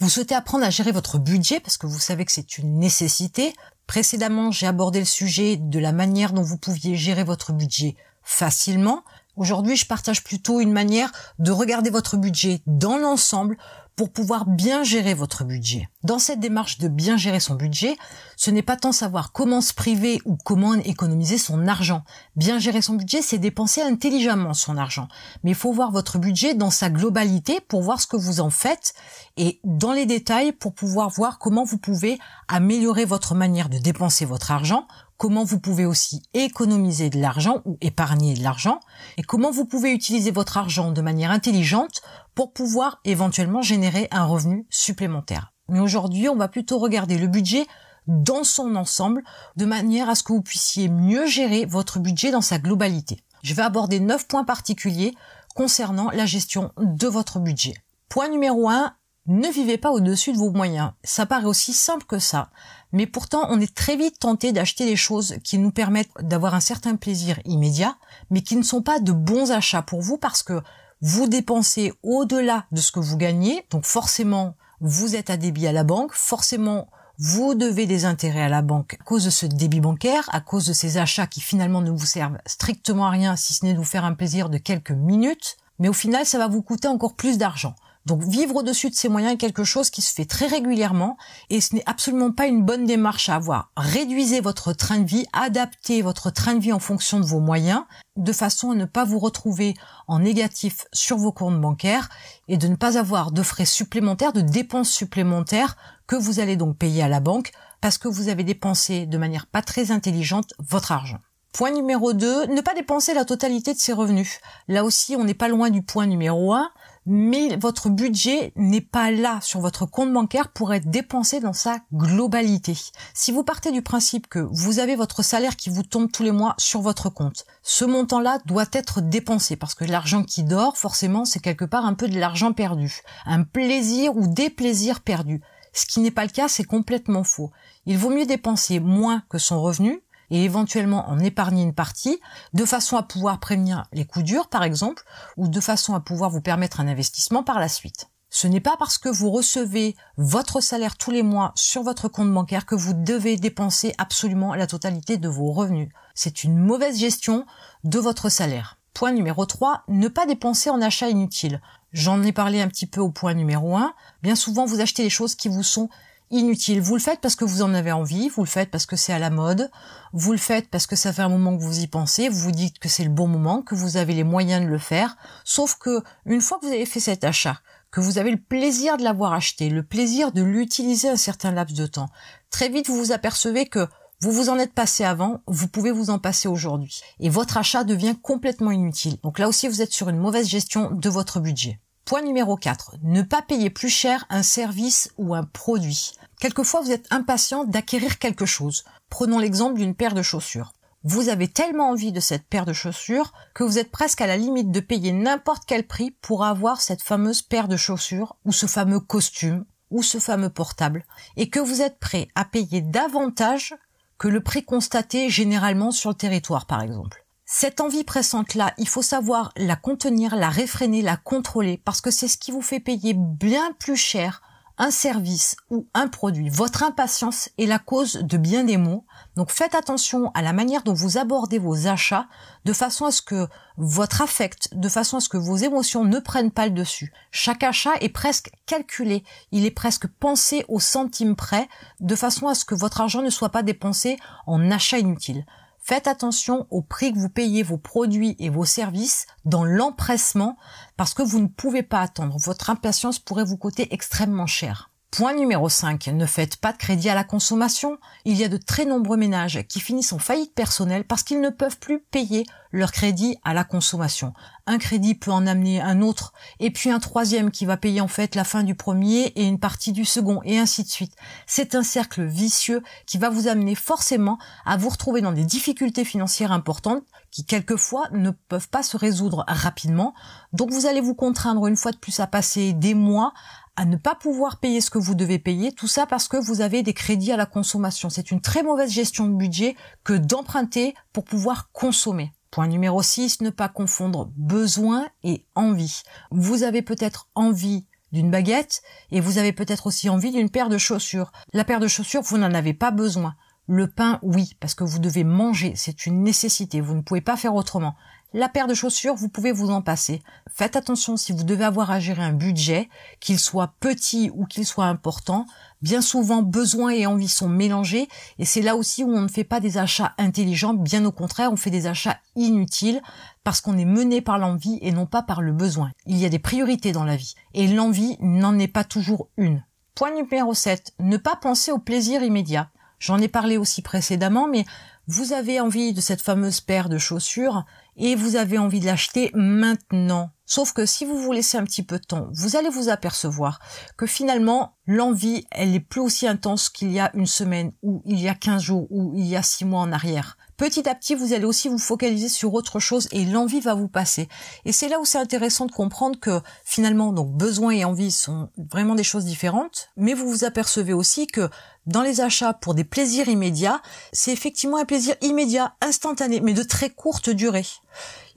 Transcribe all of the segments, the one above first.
Vous souhaitez apprendre à gérer votre budget parce que vous savez que c'est une nécessité. Précédemment, j'ai abordé le sujet de la manière dont vous pouviez gérer votre budget facilement. Aujourd'hui, je partage plutôt une manière de regarder votre budget dans l'ensemble pour pouvoir bien gérer votre budget. Dans cette démarche de bien gérer son budget, ce n'est pas tant savoir comment se priver ou comment économiser son argent. Bien gérer son budget, c'est dépenser intelligemment son argent. Mais il faut voir votre budget dans sa globalité pour voir ce que vous en faites et dans les détails pour pouvoir voir comment vous pouvez améliorer votre manière de dépenser votre argent, comment vous pouvez aussi économiser de l'argent ou épargner de l'argent, et comment vous pouvez utiliser votre argent de manière intelligente pour pouvoir éventuellement générer un revenu supplémentaire. Mais aujourd'hui, on va plutôt regarder le budget dans son ensemble, de manière à ce que vous puissiez mieux gérer votre budget dans sa globalité. Je vais aborder neuf points particuliers concernant la gestion de votre budget. Point numéro 1, ne vivez pas au-dessus de vos moyens. Ça paraît aussi simple que ça. Mais pourtant, on est très vite tenté d'acheter des choses qui nous permettent d'avoir un certain plaisir immédiat, mais qui ne sont pas de bons achats pour vous parce que vous dépensez au-delà de ce que vous gagnez. Donc forcément, vous êtes à débit à la banque. Forcément, vous devez des intérêts à la banque à cause de ce débit bancaire, à cause de ces achats qui finalement ne vous servent strictement à rien si ce n'est de vous faire un plaisir de quelques minutes. Mais au final, ça va vous coûter encore plus d'argent. Donc vivre au-dessus de ses moyens est quelque chose qui se fait très régulièrement et ce n'est absolument pas une bonne démarche à avoir. Réduisez votre train de vie, adaptez votre train de vie en fonction de vos moyens de façon à ne pas vous retrouver en négatif sur vos comptes bancaires et de ne pas avoir de frais supplémentaires, de dépenses supplémentaires que vous allez donc payer à la banque parce que vous avez dépensé de manière pas très intelligente votre argent. Point numéro 2, ne pas dépenser la totalité de ses revenus. Là aussi, on n'est pas loin du point numéro 1 mais votre budget n'est pas là sur votre compte bancaire pour être dépensé dans sa globalité. Si vous partez du principe que vous avez votre salaire qui vous tombe tous les mois sur votre compte, ce montant-là doit être dépensé parce que l'argent qui dort, forcément, c'est quelque part un peu de l'argent perdu, un plaisir ou des plaisirs perdus. Ce qui n'est pas le cas, c'est complètement faux. Il vaut mieux dépenser moins que son revenu et éventuellement en épargner une partie, de façon à pouvoir prévenir les coups durs par exemple, ou de façon à pouvoir vous permettre un investissement par la suite. Ce n'est pas parce que vous recevez votre salaire tous les mois sur votre compte bancaire que vous devez dépenser absolument la totalité de vos revenus. C'est une mauvaise gestion de votre salaire. Point numéro 3, ne pas dépenser en achats inutiles. J'en ai parlé un petit peu au point numéro 1. Bien souvent, vous achetez des choses qui vous sont inutile. Vous le faites parce que vous en avez envie, vous le faites parce que c'est à la mode, vous le faites parce que ça fait un moment que vous y pensez, vous vous dites que c'est le bon moment, que vous avez les moyens de le faire. Sauf que une fois que vous avez fait cet achat, que vous avez le plaisir de l'avoir acheté, le plaisir de l'utiliser un certain laps de temps, très vite vous vous apercevez que vous vous en êtes passé avant, vous pouvez vous en passer aujourd'hui. Et votre achat devient complètement inutile. Donc là aussi, vous êtes sur une mauvaise gestion de votre budget. Point numéro 4. Ne pas payer plus cher un service ou un produit. Quelquefois, vous êtes impatient d'acquérir quelque chose. Prenons l'exemple d'une paire de chaussures. Vous avez tellement envie de cette paire de chaussures que vous êtes presque à la limite de payer n'importe quel prix pour avoir cette fameuse paire de chaussures ou ce fameux costume ou ce fameux portable et que vous êtes prêt à payer davantage que le prix constaté généralement sur le territoire par exemple. Cette envie pressante-là, il faut savoir la contenir, la réfréner, la contrôler, parce que c'est ce qui vous fait payer bien plus cher un service ou un produit. Votre impatience est la cause de bien des maux. Donc faites attention à la manière dont vous abordez vos achats, de façon à ce que votre affect, de façon à ce que vos émotions ne prennent pas le dessus. Chaque achat est presque calculé, il est presque pensé au centime près, de façon à ce que votre argent ne soit pas dépensé en achats inutiles. Faites attention au prix que vous payez vos produits et vos services dans l'empressement parce que vous ne pouvez pas attendre. Votre impatience pourrait vous coûter extrêmement cher. Point numéro 5. Ne faites pas de crédit à la consommation. Il y a de très nombreux ménages qui finissent en faillite personnelle parce qu'ils ne peuvent plus payer leur crédit à la consommation. Un crédit peut en amener un autre et puis un troisième qui va payer en fait la fin du premier et une partie du second et ainsi de suite. C'est un cercle vicieux qui va vous amener forcément à vous retrouver dans des difficultés financières importantes qui quelquefois ne peuvent pas se résoudre rapidement. Donc vous allez vous contraindre une fois de plus à passer des mois à ne pas pouvoir payer ce que vous devez payer, tout ça parce que vous avez des crédits à la consommation. C'est une très mauvaise gestion de budget que d'emprunter pour pouvoir consommer. Point numéro 6, ne pas confondre besoin et envie. Vous avez peut-être envie d'une baguette et vous avez peut-être aussi envie d'une paire de chaussures. La paire de chaussures, vous n'en avez pas besoin. Le pain, oui, parce que vous devez manger, c'est une nécessité, vous ne pouvez pas faire autrement. La paire de chaussures, vous pouvez vous en passer. Faites attention si vous devez avoir à gérer un budget, qu'il soit petit ou qu'il soit important. Bien souvent, besoins et envie sont mélangés et c'est là aussi où on ne fait pas des achats intelligents. Bien au contraire, on fait des achats inutiles parce qu'on est mené par l'envie et non pas par le besoin. Il y a des priorités dans la vie et l'envie n'en est pas toujours une. Point numéro 7. Ne pas penser au plaisir immédiat. J'en ai parlé aussi précédemment, mais vous avez envie de cette fameuse paire de chaussures et vous avez envie de l'acheter maintenant. Sauf que si vous vous laissez un petit peu de temps, vous allez vous apercevoir que finalement, l'envie, elle est plus aussi intense qu'il y a une semaine ou il y a 15 jours ou il y a 6 mois en arrière. Petit à petit, vous allez aussi vous focaliser sur autre chose et l'envie va vous passer. Et c'est là où c'est intéressant de comprendre que finalement, donc besoin et envie sont vraiment des choses différentes, mais vous vous apercevez aussi que dans les achats pour des plaisirs immédiats, c'est effectivement un plaisir immédiat, instantané, mais de très courte durée.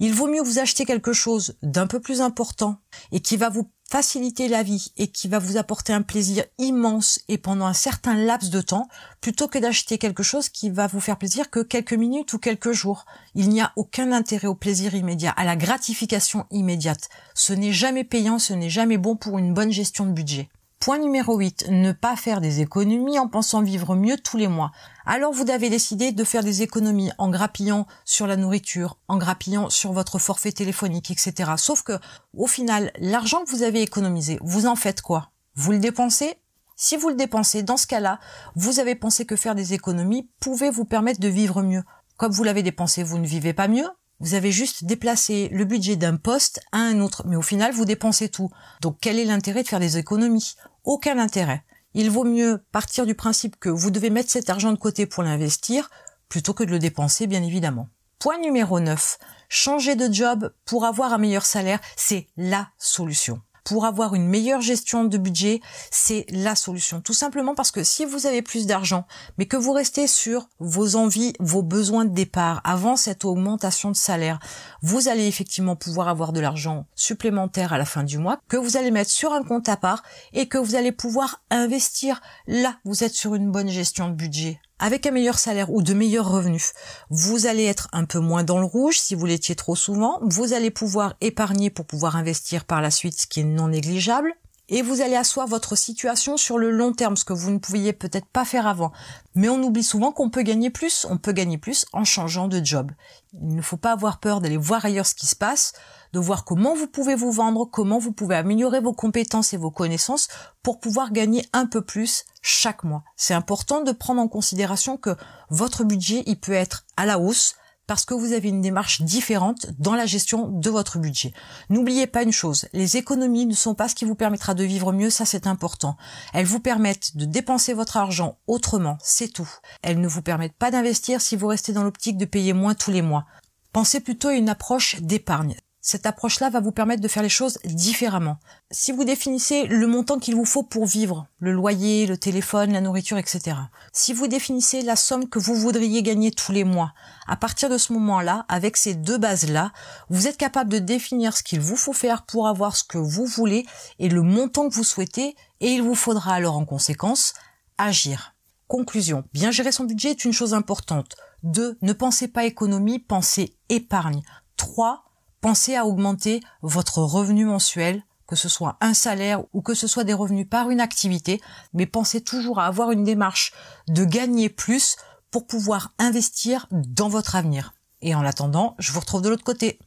Il vaut mieux vous acheter quelque chose d'un peu plus important et qui va vous faciliter la vie et qui va vous apporter un plaisir immense et pendant un certain laps de temps, plutôt que d'acheter quelque chose qui va vous faire plaisir que quelques minutes ou quelques jours. Il n'y a aucun intérêt au plaisir immédiat, à la gratification immédiate. Ce n'est jamais payant, ce n'est jamais bon pour une bonne gestion de budget. Point numéro 8, ne pas faire des économies en pensant vivre mieux tous les mois. Alors vous avez décidé de faire des économies en grappillant sur la nourriture, en grappillant sur votre forfait téléphonique, etc. Sauf que, au final, l'argent que vous avez économisé, vous en faites quoi? Vous le dépensez? Si vous le dépensez, dans ce cas-là, vous avez pensé que faire des économies pouvait vous permettre de vivre mieux. Comme vous l'avez dépensé, vous ne vivez pas mieux, vous avez juste déplacé le budget d'un poste à un autre, mais au final, vous dépensez tout. Donc quel est l'intérêt de faire des économies? Aucun intérêt. Il vaut mieux partir du principe que vous devez mettre cet argent de côté pour l'investir, plutôt que de le dépenser, bien évidemment. Point numéro 9. Changer de job pour avoir un meilleur salaire, c'est la solution pour avoir une meilleure gestion de budget, c'est la solution. Tout simplement parce que si vous avez plus d'argent, mais que vous restez sur vos envies, vos besoins de départ avant cette augmentation de salaire, vous allez effectivement pouvoir avoir de l'argent supplémentaire à la fin du mois que vous allez mettre sur un compte à part et que vous allez pouvoir investir. Là, vous êtes sur une bonne gestion de budget avec un meilleur salaire ou de meilleurs revenus, vous allez être un peu moins dans le rouge si vous l'étiez trop souvent, vous allez pouvoir épargner pour pouvoir investir par la suite, ce qui est non négligeable, et vous allez asseoir votre situation sur le long terme, ce que vous ne pouviez peut-être pas faire avant. Mais on oublie souvent qu'on peut gagner plus, on peut gagner plus en changeant de job. Il ne faut pas avoir peur d'aller voir ailleurs ce qui se passe, de voir comment vous pouvez vous vendre, comment vous pouvez améliorer vos compétences et vos connaissances pour pouvoir gagner un peu plus chaque mois. C'est important de prendre en considération que votre budget, il peut être à la hausse, parce que vous avez une démarche différente dans la gestion de votre budget. N'oubliez pas une chose, les économies ne sont pas ce qui vous permettra de vivre mieux, ça c'est important. Elles vous permettent de dépenser votre argent autrement, c'est tout. Elles ne vous permettent pas d'investir si vous restez dans l'optique de payer moins tous les mois. Pensez plutôt à une approche d'épargne cette approche-là va vous permettre de faire les choses différemment. Si vous définissez le montant qu'il vous faut pour vivre, le loyer, le téléphone, la nourriture, etc. Si vous définissez la somme que vous voudriez gagner tous les mois, à partir de ce moment-là, avec ces deux bases-là, vous êtes capable de définir ce qu'il vous faut faire pour avoir ce que vous voulez et le montant que vous souhaitez, et il vous faudra alors en conséquence agir. Conclusion. Bien gérer son budget est une chose importante. 2. Ne pensez pas économie, pensez épargne. 3 Pensez à augmenter votre revenu mensuel, que ce soit un salaire ou que ce soit des revenus par une activité, mais pensez toujours à avoir une démarche de gagner plus pour pouvoir investir dans votre avenir. Et en attendant, je vous retrouve de l'autre côté.